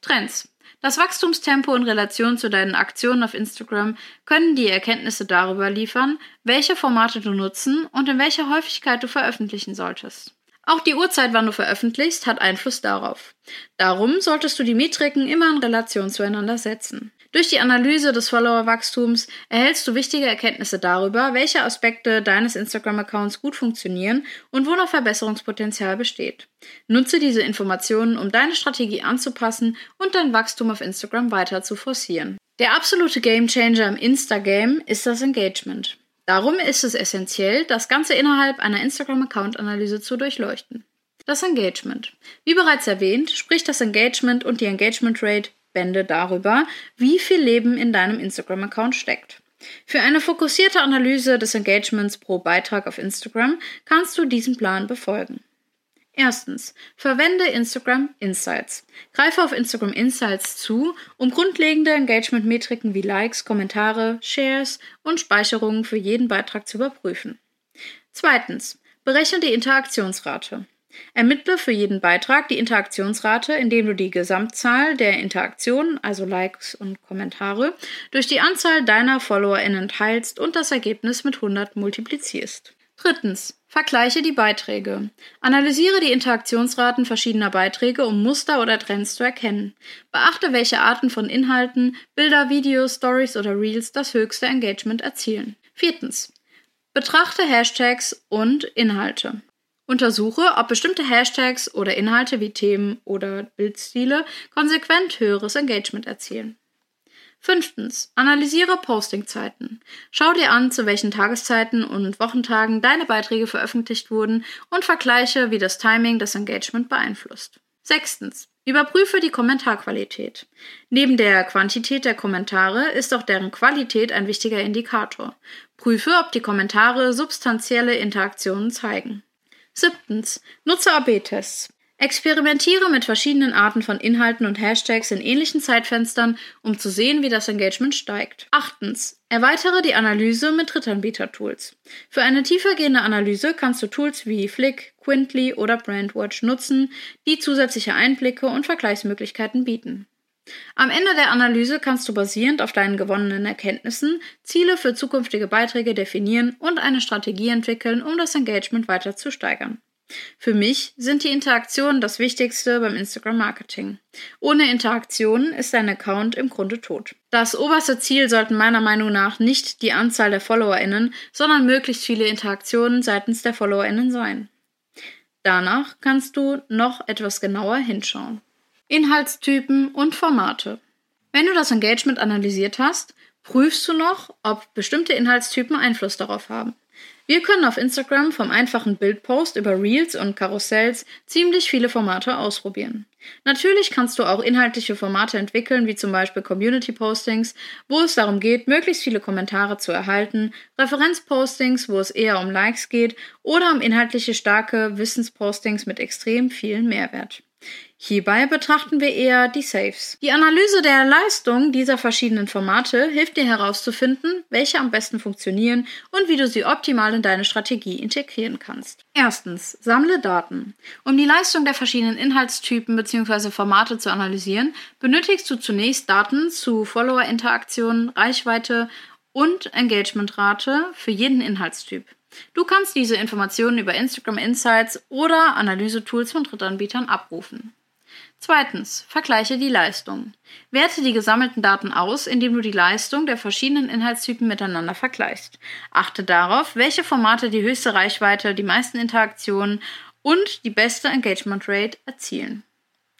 Trends. Das Wachstumstempo in Relation zu deinen Aktionen auf Instagram können die Erkenntnisse darüber liefern, welche Formate du nutzen und in welcher Häufigkeit du veröffentlichen solltest. Auch die Uhrzeit, wann du veröffentlichst, hat Einfluss darauf. Darum solltest du die Metriken immer in Relation zueinander setzen. Durch die Analyse des Followerwachstums erhältst du wichtige Erkenntnisse darüber, welche Aspekte deines Instagram-Accounts gut funktionieren und wo noch Verbesserungspotenzial besteht. Nutze diese Informationen, um deine Strategie anzupassen und dein Wachstum auf Instagram weiter zu forcieren. Der absolute Gamechanger im Instagame ist das Engagement. Darum ist es essentiell, das Ganze innerhalb einer Instagram-Account-Analyse zu durchleuchten. Das Engagement. Wie bereits erwähnt, spricht das Engagement und die Engagement Rate Bände darüber, wie viel Leben in deinem Instagram-Account steckt. Für eine fokussierte Analyse des Engagements pro Beitrag auf Instagram kannst du diesen Plan befolgen. Erstens, verwende Instagram Insights. Greife auf Instagram Insights zu, um grundlegende Engagement-Metriken wie Likes, Kommentare, Shares und Speicherungen für jeden Beitrag zu überprüfen. Zweitens, berechne die Interaktionsrate. Ermittle für jeden Beitrag die Interaktionsrate, indem du die Gesamtzahl der Interaktionen, also Likes und Kommentare, durch die Anzahl deiner FollowerInnen teilst und das Ergebnis mit 100 multiplizierst. Drittens. Vergleiche die Beiträge. Analysiere die Interaktionsraten verschiedener Beiträge, um Muster oder Trends zu erkennen. Beachte, welche Arten von Inhalten, Bilder, Videos, Stories oder Reels das höchste Engagement erzielen. Viertens. Betrachte Hashtags und Inhalte. Untersuche, ob bestimmte Hashtags oder Inhalte wie Themen oder Bildstile konsequent höheres Engagement erzielen. Fünftens. Analysiere Postingzeiten. Schau dir an, zu welchen Tageszeiten und Wochentagen deine Beiträge veröffentlicht wurden und vergleiche, wie das Timing das Engagement beeinflusst. Sechstens. Überprüfe die Kommentarqualität. Neben der Quantität der Kommentare ist auch deren Qualität ein wichtiger Indikator. Prüfe, ob die Kommentare substanzielle Interaktionen zeigen. Siebtens. Nutze AB-Tests. Experimentiere mit verschiedenen Arten von Inhalten und Hashtags in ähnlichen Zeitfenstern, um zu sehen, wie das Engagement steigt. Achtens. Erweitere die Analyse mit Drittanbieter-Tools. Für eine tiefergehende Analyse kannst du Tools wie Flick, Quintly oder Brandwatch nutzen, die zusätzliche Einblicke und Vergleichsmöglichkeiten bieten. Am Ende der Analyse kannst du basierend auf deinen gewonnenen Erkenntnissen Ziele für zukünftige Beiträge definieren und eine Strategie entwickeln, um das Engagement weiter zu steigern. Für mich sind die Interaktionen das Wichtigste beim Instagram-Marketing. Ohne Interaktionen ist dein Account im Grunde tot. Das oberste Ziel sollten meiner Meinung nach nicht die Anzahl der FollowerInnen, sondern möglichst viele Interaktionen seitens der FollowerInnen sein. Danach kannst du noch etwas genauer hinschauen. Inhaltstypen und Formate. Wenn du das Engagement analysiert hast, prüfst du noch, ob bestimmte Inhaltstypen Einfluss darauf haben. Wir können auf Instagram vom einfachen Bildpost über Reels und Karussells ziemlich viele Formate ausprobieren. Natürlich kannst du auch inhaltliche Formate entwickeln, wie zum Beispiel Community Postings, wo es darum geht, möglichst viele Kommentare zu erhalten, Referenzpostings, wo es eher um Likes geht, oder um inhaltliche starke Wissenspostings mit extrem viel Mehrwert. Hierbei betrachten wir eher die Saves. Die Analyse der Leistung dieser verschiedenen Formate hilft dir herauszufinden, welche am besten funktionieren und wie du sie optimal in deine Strategie integrieren kannst. Erstens, sammle Daten. Um die Leistung der verschiedenen Inhaltstypen bzw. Formate zu analysieren, benötigst du zunächst Daten zu Follower-Interaktionen, Reichweite und Engagementrate für jeden Inhaltstyp. Du kannst diese Informationen über Instagram Insights oder Analysetools von Drittanbietern abrufen. Zweitens, vergleiche die Leistung. Werte die gesammelten Daten aus, indem du die Leistung der verschiedenen Inhaltstypen miteinander vergleichst. Achte darauf, welche Formate die höchste Reichweite, die meisten Interaktionen und die beste Engagement Rate erzielen.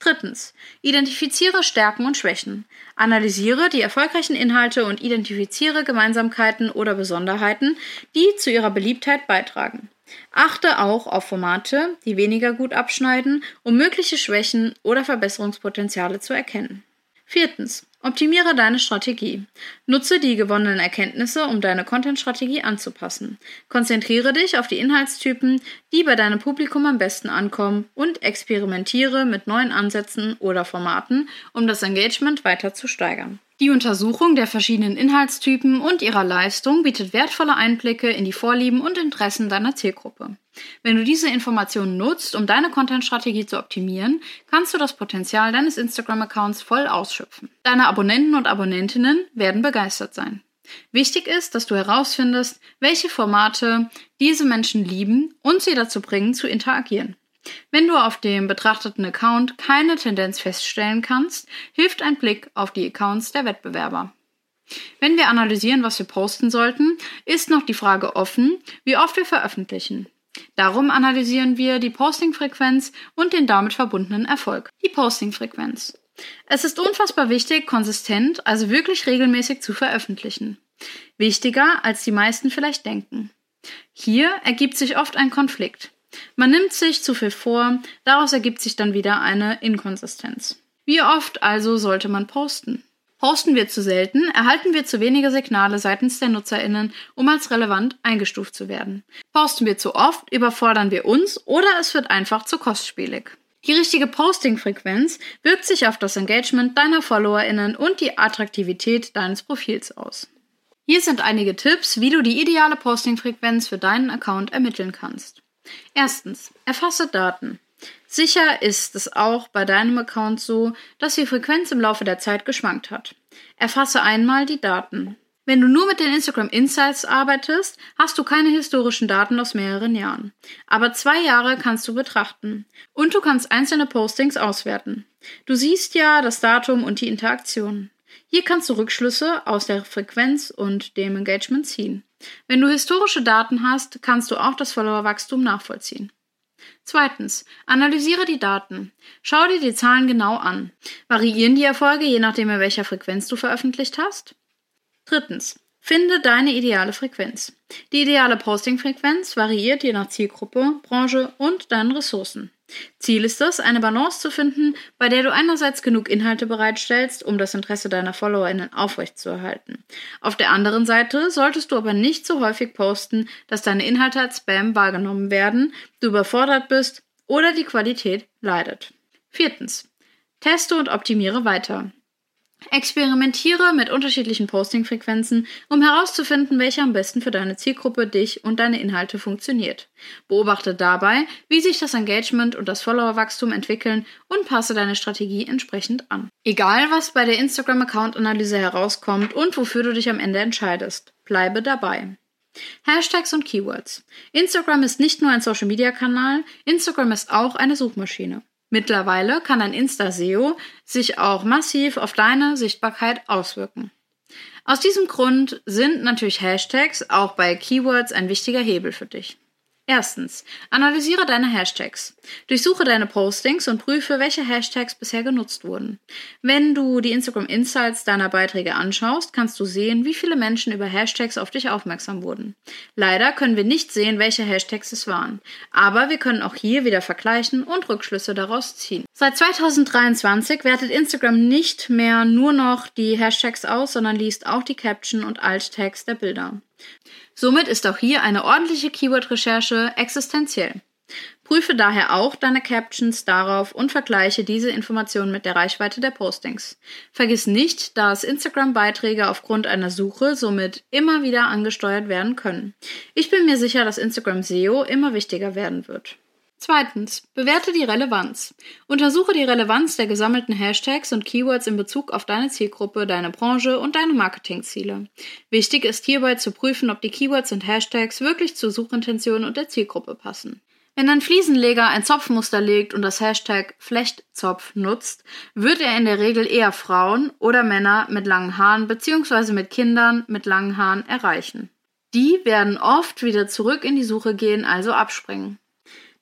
Drittens. Identifiziere Stärken und Schwächen. Analysiere die erfolgreichen Inhalte und identifiziere Gemeinsamkeiten oder Besonderheiten, die zu ihrer Beliebtheit beitragen. Achte auch auf Formate, die weniger gut abschneiden, um mögliche Schwächen oder Verbesserungspotenziale zu erkennen. Viertens. Optimiere deine Strategie. Nutze die gewonnenen Erkenntnisse, um deine Content-Strategie anzupassen. Konzentriere dich auf die Inhaltstypen, die bei deinem Publikum am besten ankommen und experimentiere mit neuen Ansätzen oder Formaten, um das Engagement weiter zu steigern. Die Untersuchung der verschiedenen Inhaltstypen und ihrer Leistung bietet wertvolle Einblicke in die Vorlieben und Interessen deiner Zielgruppe. Wenn du diese Informationen nutzt, um deine Content-Strategie zu optimieren, kannst du das Potenzial deines Instagram-Accounts voll ausschöpfen. Deine Abonnenten und Abonnentinnen werden begeistert sein. Wichtig ist, dass du herausfindest, welche Formate diese Menschen lieben und sie dazu bringen, zu interagieren. Wenn du auf dem betrachteten Account keine Tendenz feststellen kannst, hilft ein Blick auf die Accounts der Wettbewerber. Wenn wir analysieren, was wir posten sollten, ist noch die Frage offen, wie oft wir veröffentlichen. Darum analysieren wir die Postingfrequenz und den damit verbundenen Erfolg. Die Postingfrequenz. Es ist unfassbar wichtig, konsistent, also wirklich regelmäßig zu veröffentlichen. Wichtiger, als die meisten vielleicht denken. Hier ergibt sich oft ein Konflikt. Man nimmt sich zu viel vor, daraus ergibt sich dann wieder eine Inkonsistenz. Wie oft also sollte man posten? Posten wir zu selten, erhalten wir zu wenige Signale seitens der Nutzerinnen, um als relevant eingestuft zu werden. Posten wir zu oft, überfordern wir uns oder es wird einfach zu kostspielig. Die richtige Posting-Frequenz wirkt sich auf das Engagement deiner FollowerInnen und die Attraktivität deines Profils aus. Hier sind einige Tipps, wie du die ideale Posting-Frequenz für deinen Account ermitteln kannst. Erstens, erfasse Daten. Sicher ist es auch bei deinem Account so, dass die Frequenz im Laufe der Zeit geschwankt hat. Erfasse einmal die Daten. Wenn du nur mit den Instagram Insights arbeitest, hast du keine historischen Daten aus mehreren Jahren. Aber zwei Jahre kannst du betrachten. Und du kannst einzelne Postings auswerten. Du siehst ja das Datum und die Interaktion. Hier kannst du Rückschlüsse aus der Frequenz und dem Engagement ziehen. Wenn du historische Daten hast, kannst du auch das Followerwachstum nachvollziehen. Zweitens, analysiere die Daten. Schau dir die Zahlen genau an. Variieren die Erfolge je nachdem, in welcher Frequenz du veröffentlicht hast? Drittens, finde deine ideale Frequenz. Die ideale Posting-Frequenz variiert je nach Zielgruppe, Branche und deinen Ressourcen. Ziel ist es, eine Balance zu finden, bei der du einerseits genug Inhalte bereitstellst, um das Interesse deiner FollowerInnen aufrechtzuerhalten. Auf der anderen Seite solltest du aber nicht so häufig posten, dass deine Inhalte als Spam wahrgenommen werden, du überfordert bist oder die Qualität leidet. Viertens. Teste und optimiere weiter. Experimentiere mit unterschiedlichen Posting-Frequenzen, um herauszufinden, welche am besten für deine Zielgruppe, dich und deine Inhalte funktioniert. Beobachte dabei, wie sich das Engagement und das Followerwachstum entwickeln und passe deine Strategie entsprechend an. Egal, was bei der Instagram-Account-Analyse herauskommt und wofür du dich am Ende entscheidest, bleibe dabei. Hashtags und Keywords. Instagram ist nicht nur ein Social-Media-Kanal, Instagram ist auch eine Suchmaschine. Mittlerweile kann ein Insta-SEO sich auch massiv auf deine Sichtbarkeit auswirken. Aus diesem Grund sind natürlich Hashtags auch bei Keywords ein wichtiger Hebel für dich. Erstens, analysiere deine Hashtags. Durchsuche deine Postings und prüfe, welche Hashtags bisher genutzt wurden. Wenn du die Instagram Insights deiner Beiträge anschaust, kannst du sehen, wie viele Menschen über Hashtags auf dich aufmerksam wurden. Leider können wir nicht sehen, welche Hashtags es waren, aber wir können auch hier wieder vergleichen und Rückschlüsse daraus ziehen. Seit 2023 wertet Instagram nicht mehr nur noch die Hashtags aus, sondern liest auch die Caption und Alt-Tags der Bilder. Somit ist auch hier eine ordentliche Keyword-Recherche existenziell. Prüfe daher auch deine Captions darauf und vergleiche diese Informationen mit der Reichweite der Postings. Vergiss nicht, dass Instagram-Beiträge aufgrund einer Suche somit immer wieder angesteuert werden können. Ich bin mir sicher, dass Instagram SEO immer wichtiger werden wird. Zweitens, bewerte die Relevanz. Untersuche die Relevanz der gesammelten Hashtags und Keywords in Bezug auf deine Zielgruppe, deine Branche und deine Marketingziele. Wichtig ist hierbei zu prüfen, ob die Keywords und Hashtags wirklich zur Suchintention und der Zielgruppe passen. Wenn ein Fliesenleger ein Zopfmuster legt und das Hashtag Flechtzopf nutzt, wird er in der Regel eher Frauen oder Männer mit langen Haaren bzw. mit Kindern mit langen Haaren erreichen. Die werden oft wieder zurück in die Suche gehen, also abspringen.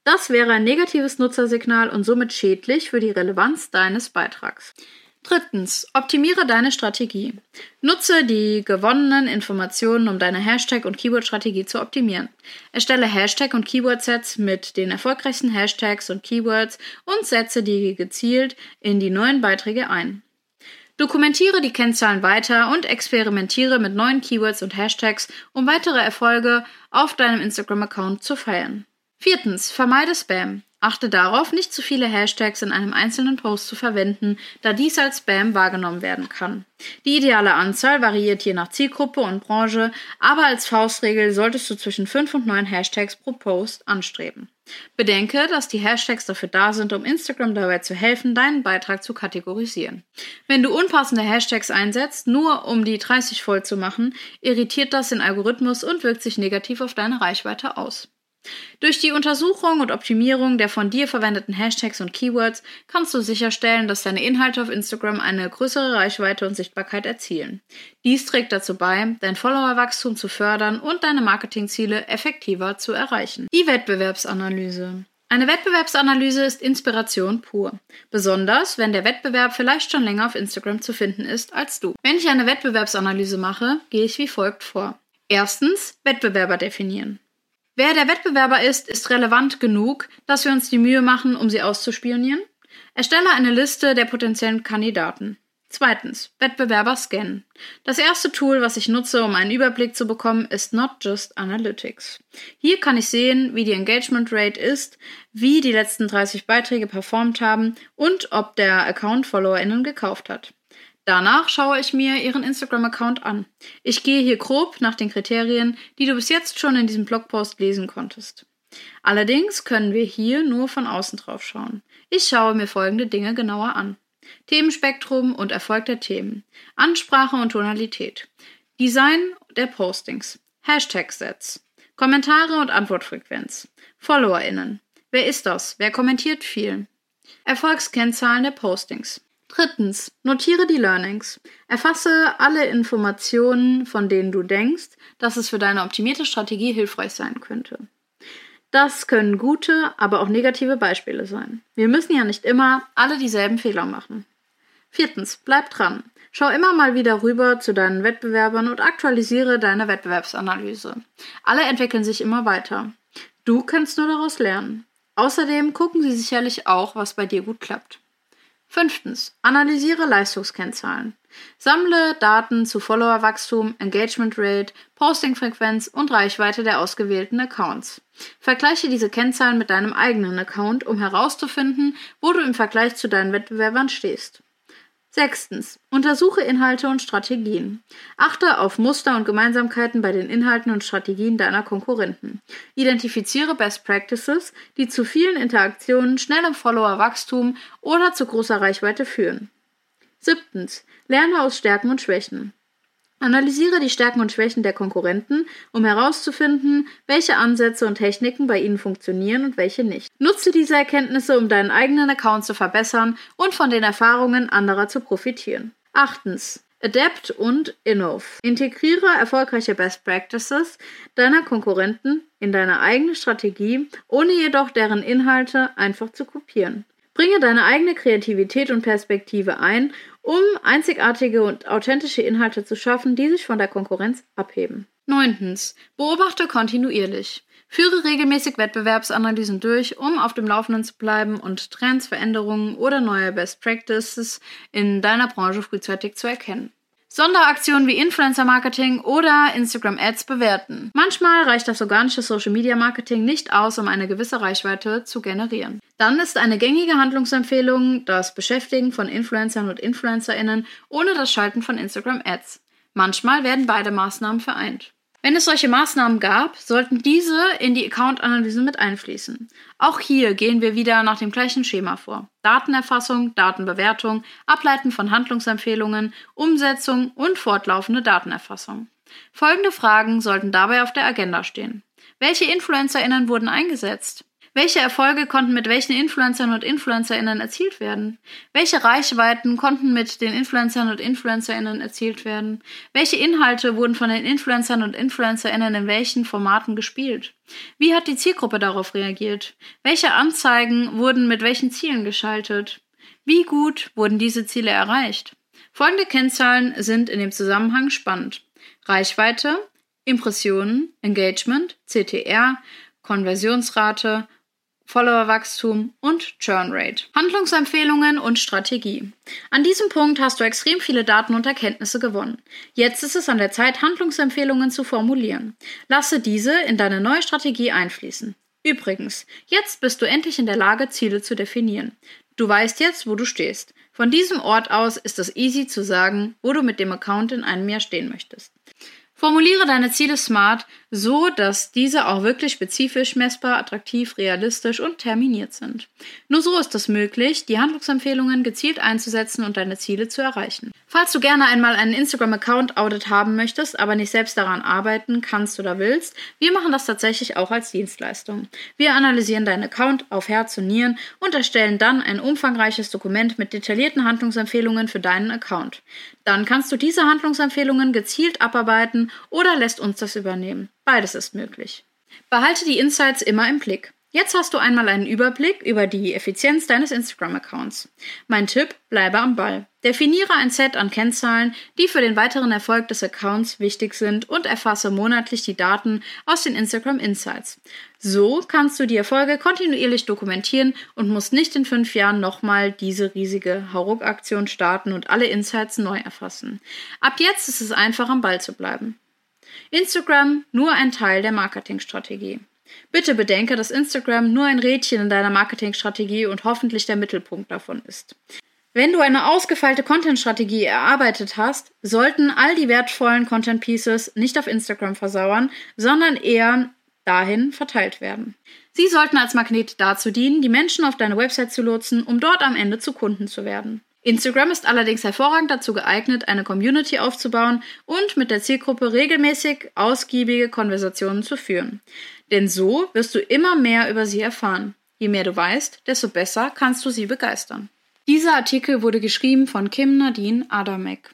Das wäre ein negatives Nutzersignal und somit schädlich für die Relevanz deines Beitrags. Drittens, optimiere deine Strategie. Nutze die gewonnenen Informationen, um deine Hashtag- und Keyword-Strategie zu optimieren. Erstelle Hashtag- und Keyword-Sets mit den erfolgreichsten Hashtags und Keywords und setze die gezielt in die neuen Beiträge ein. Dokumentiere die Kennzahlen weiter und experimentiere mit neuen Keywords und Hashtags, um weitere Erfolge auf deinem Instagram-Account zu feiern. Viertens, vermeide Spam. Achte darauf, nicht zu viele Hashtags in einem einzelnen Post zu verwenden, da dies als Spam wahrgenommen werden kann. Die ideale Anzahl variiert je nach Zielgruppe und Branche, aber als Faustregel solltest du zwischen 5 und 9 Hashtags pro Post anstreben. Bedenke, dass die Hashtags dafür da sind, um Instagram dabei zu helfen, deinen Beitrag zu kategorisieren. Wenn du unpassende Hashtags einsetzt, nur um die 30 voll zu machen, irritiert das den Algorithmus und wirkt sich negativ auf deine Reichweite aus. Durch die Untersuchung und Optimierung der von dir verwendeten Hashtags und Keywords kannst du sicherstellen, dass deine Inhalte auf Instagram eine größere Reichweite und Sichtbarkeit erzielen. Dies trägt dazu bei, dein Followerwachstum zu fördern und deine Marketingziele effektiver zu erreichen. Die Wettbewerbsanalyse. Eine Wettbewerbsanalyse ist Inspiration pur. Besonders, wenn der Wettbewerb vielleicht schon länger auf Instagram zu finden ist als du. Wenn ich eine Wettbewerbsanalyse mache, gehe ich wie folgt vor. Erstens, Wettbewerber definieren. Wer der Wettbewerber ist, ist relevant genug, dass wir uns die Mühe machen, um sie auszuspionieren. Erstelle eine Liste der potenziellen Kandidaten. Zweitens, Wettbewerber scannen. Das erste Tool, was ich nutze, um einen Überblick zu bekommen, ist Not Just Analytics. Hier kann ich sehen, wie die Engagement Rate ist, wie die letzten 30 Beiträge performt haben und ob der Account FollowerInnen gekauft hat. Danach schaue ich mir Ihren Instagram-Account an. Ich gehe hier grob nach den Kriterien, die du bis jetzt schon in diesem Blogpost lesen konntest. Allerdings können wir hier nur von außen drauf schauen. Ich schaue mir folgende Dinge genauer an. Themenspektrum und Erfolg der Themen, Ansprache und Tonalität. Design der Postings, Hashtag-Sets, Kommentare und Antwortfrequenz, FollowerInnen. Wer ist das? Wer kommentiert viel? Erfolgskennzahlen der Postings. Drittens, notiere die Learnings. Erfasse alle Informationen, von denen du denkst, dass es für deine optimierte Strategie hilfreich sein könnte. Das können gute, aber auch negative Beispiele sein. Wir müssen ja nicht immer alle dieselben Fehler machen. Viertens, bleib dran. Schau immer mal wieder rüber zu deinen Wettbewerbern und aktualisiere deine Wettbewerbsanalyse. Alle entwickeln sich immer weiter. Du kannst nur daraus lernen. Außerdem gucken sie sicherlich auch, was bei dir gut klappt. Fünftens. Analysiere Leistungskennzahlen. Sammle Daten zu Followerwachstum, Engagement Rate, Postingfrequenz und Reichweite der ausgewählten Accounts. Vergleiche diese Kennzahlen mit deinem eigenen Account, um herauszufinden, wo du im Vergleich zu deinen Wettbewerbern stehst. Sechstens. Untersuche Inhalte und Strategien. Achte auf Muster und Gemeinsamkeiten bei den Inhalten und Strategien deiner Konkurrenten. Identifiziere Best Practices, die zu vielen Interaktionen, schnellem Followerwachstum oder zu großer Reichweite führen. Siebtens. Lerne aus Stärken und Schwächen. Analysiere die Stärken und Schwächen der Konkurrenten, um herauszufinden, welche Ansätze und Techniken bei ihnen funktionieren und welche nicht. Nutze diese Erkenntnisse, um deinen eigenen Account zu verbessern und von den Erfahrungen anderer zu profitieren. Achtens. Adapt und Innove. Integriere erfolgreiche Best Practices deiner Konkurrenten in deine eigene Strategie, ohne jedoch deren Inhalte einfach zu kopieren. Bringe deine eigene Kreativität und Perspektive ein um einzigartige und authentische Inhalte zu schaffen, die sich von der Konkurrenz abheben. Neuntens. Beobachte kontinuierlich. Führe regelmäßig Wettbewerbsanalysen durch, um auf dem Laufenden zu bleiben und Trends, Veränderungen oder neue Best Practices in deiner Branche frühzeitig zu erkennen. Sonderaktionen wie Influencer Marketing oder Instagram Ads bewerten. Manchmal reicht das organische Social Media Marketing nicht aus, um eine gewisse Reichweite zu generieren. Dann ist eine gängige Handlungsempfehlung das Beschäftigen von Influencern und Influencerinnen ohne das Schalten von Instagram Ads. Manchmal werden beide Maßnahmen vereint. Wenn es solche Maßnahmen gab, sollten diese in die Account-Analyse mit einfließen. Auch hier gehen wir wieder nach dem gleichen Schema vor. Datenerfassung, Datenbewertung, Ableiten von Handlungsempfehlungen, Umsetzung und fortlaufende Datenerfassung. Folgende Fragen sollten dabei auf der Agenda stehen. Welche InfluencerInnen wurden eingesetzt? Welche Erfolge konnten mit welchen Influencern und Influencerinnen erzielt werden? Welche Reichweiten konnten mit den Influencern und Influencerinnen erzielt werden? Welche Inhalte wurden von den Influencern und Influencerinnen in welchen Formaten gespielt? Wie hat die Zielgruppe darauf reagiert? Welche Anzeigen wurden mit welchen Zielen geschaltet? Wie gut wurden diese Ziele erreicht? Folgende Kennzahlen sind in dem Zusammenhang spannend. Reichweite, Impressionen, Engagement, CTR, Konversionsrate, Followerwachstum und Churn Rate. Handlungsempfehlungen und Strategie. An diesem Punkt hast du extrem viele Daten und Erkenntnisse gewonnen. Jetzt ist es an der Zeit, Handlungsempfehlungen zu formulieren. Lasse diese in deine neue Strategie einfließen. Übrigens, jetzt bist du endlich in der Lage, Ziele zu definieren. Du weißt jetzt, wo du stehst. Von diesem Ort aus ist es easy zu sagen, wo du mit dem Account in einem Jahr stehen möchtest. Formuliere deine Ziele smart, so dass diese auch wirklich spezifisch, messbar, attraktiv, realistisch und terminiert sind. Nur so ist es möglich, die Handlungsempfehlungen gezielt einzusetzen und deine Ziele zu erreichen. Falls du gerne einmal einen Instagram-Account-Audit haben möchtest, aber nicht selbst daran arbeiten kannst oder willst, wir machen das tatsächlich auch als Dienstleistung. Wir analysieren deinen Account auf Herz und Nieren und erstellen dann ein umfangreiches Dokument mit detaillierten Handlungsempfehlungen für deinen Account. Dann kannst du diese Handlungsempfehlungen gezielt abarbeiten oder lässt uns das übernehmen. Beides ist möglich. Behalte die Insights immer im Blick. Jetzt hast du einmal einen Überblick über die Effizienz deines Instagram-Accounts. Mein Tipp, bleibe am Ball. Definiere ein Set an Kennzahlen, die für den weiteren Erfolg des Accounts wichtig sind und erfasse monatlich die Daten aus den Instagram Insights. So kannst du die Erfolge kontinuierlich dokumentieren und musst nicht in fünf Jahren nochmal diese riesige Hauruck-Aktion starten und alle Insights neu erfassen. Ab jetzt ist es einfach am Ball zu bleiben. Instagram nur ein Teil der Marketingstrategie. Bitte bedenke, dass Instagram nur ein Rädchen in deiner Marketingstrategie und hoffentlich der Mittelpunkt davon ist. Wenn du eine ausgefeilte Content-Strategie erarbeitet hast, sollten all die wertvollen Content Pieces nicht auf Instagram versauern, sondern eher dahin verteilt werden. Sie sollten als Magnet dazu dienen, die Menschen auf deine Website zu lotsen, um dort am Ende zu Kunden zu werden. Instagram ist allerdings hervorragend dazu geeignet, eine Community aufzubauen und mit der Zielgruppe regelmäßig ausgiebige Konversationen zu führen. Denn so wirst du immer mehr über sie erfahren. Je mehr du weißt, desto besser kannst du sie begeistern. Dieser Artikel wurde geschrieben von Kim Nadine Adamek.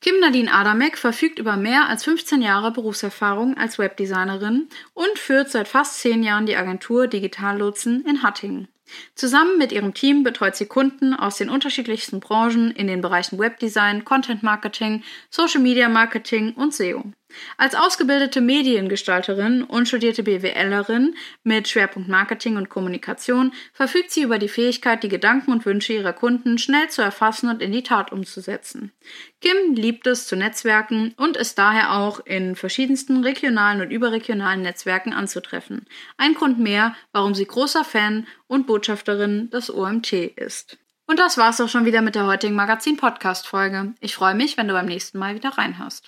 Kim Nadine Adamek verfügt über mehr als 15 Jahre Berufserfahrung als Webdesignerin und führt seit fast 10 Jahren die Agentur Digitallotsen in Hattingen. Zusammen mit ihrem Team betreut sie Kunden aus den unterschiedlichsten Branchen in den Bereichen Webdesign, Content Marketing, Social Media Marketing und SEO. Als ausgebildete Mediengestalterin und studierte BWLerin mit Schwerpunkt Marketing und Kommunikation verfügt sie über die Fähigkeit, die Gedanken und Wünsche ihrer Kunden schnell zu erfassen und in die Tat umzusetzen. Kim liebt es zu Netzwerken und ist daher auch in verschiedensten regionalen und überregionalen Netzwerken anzutreffen. Ein Grund mehr, warum sie großer Fan und Botschafterin des OMT ist. Und das war's auch schon wieder mit der heutigen Magazin-Podcast-Folge. Ich freue mich, wenn du beim nächsten Mal wieder reinhörst.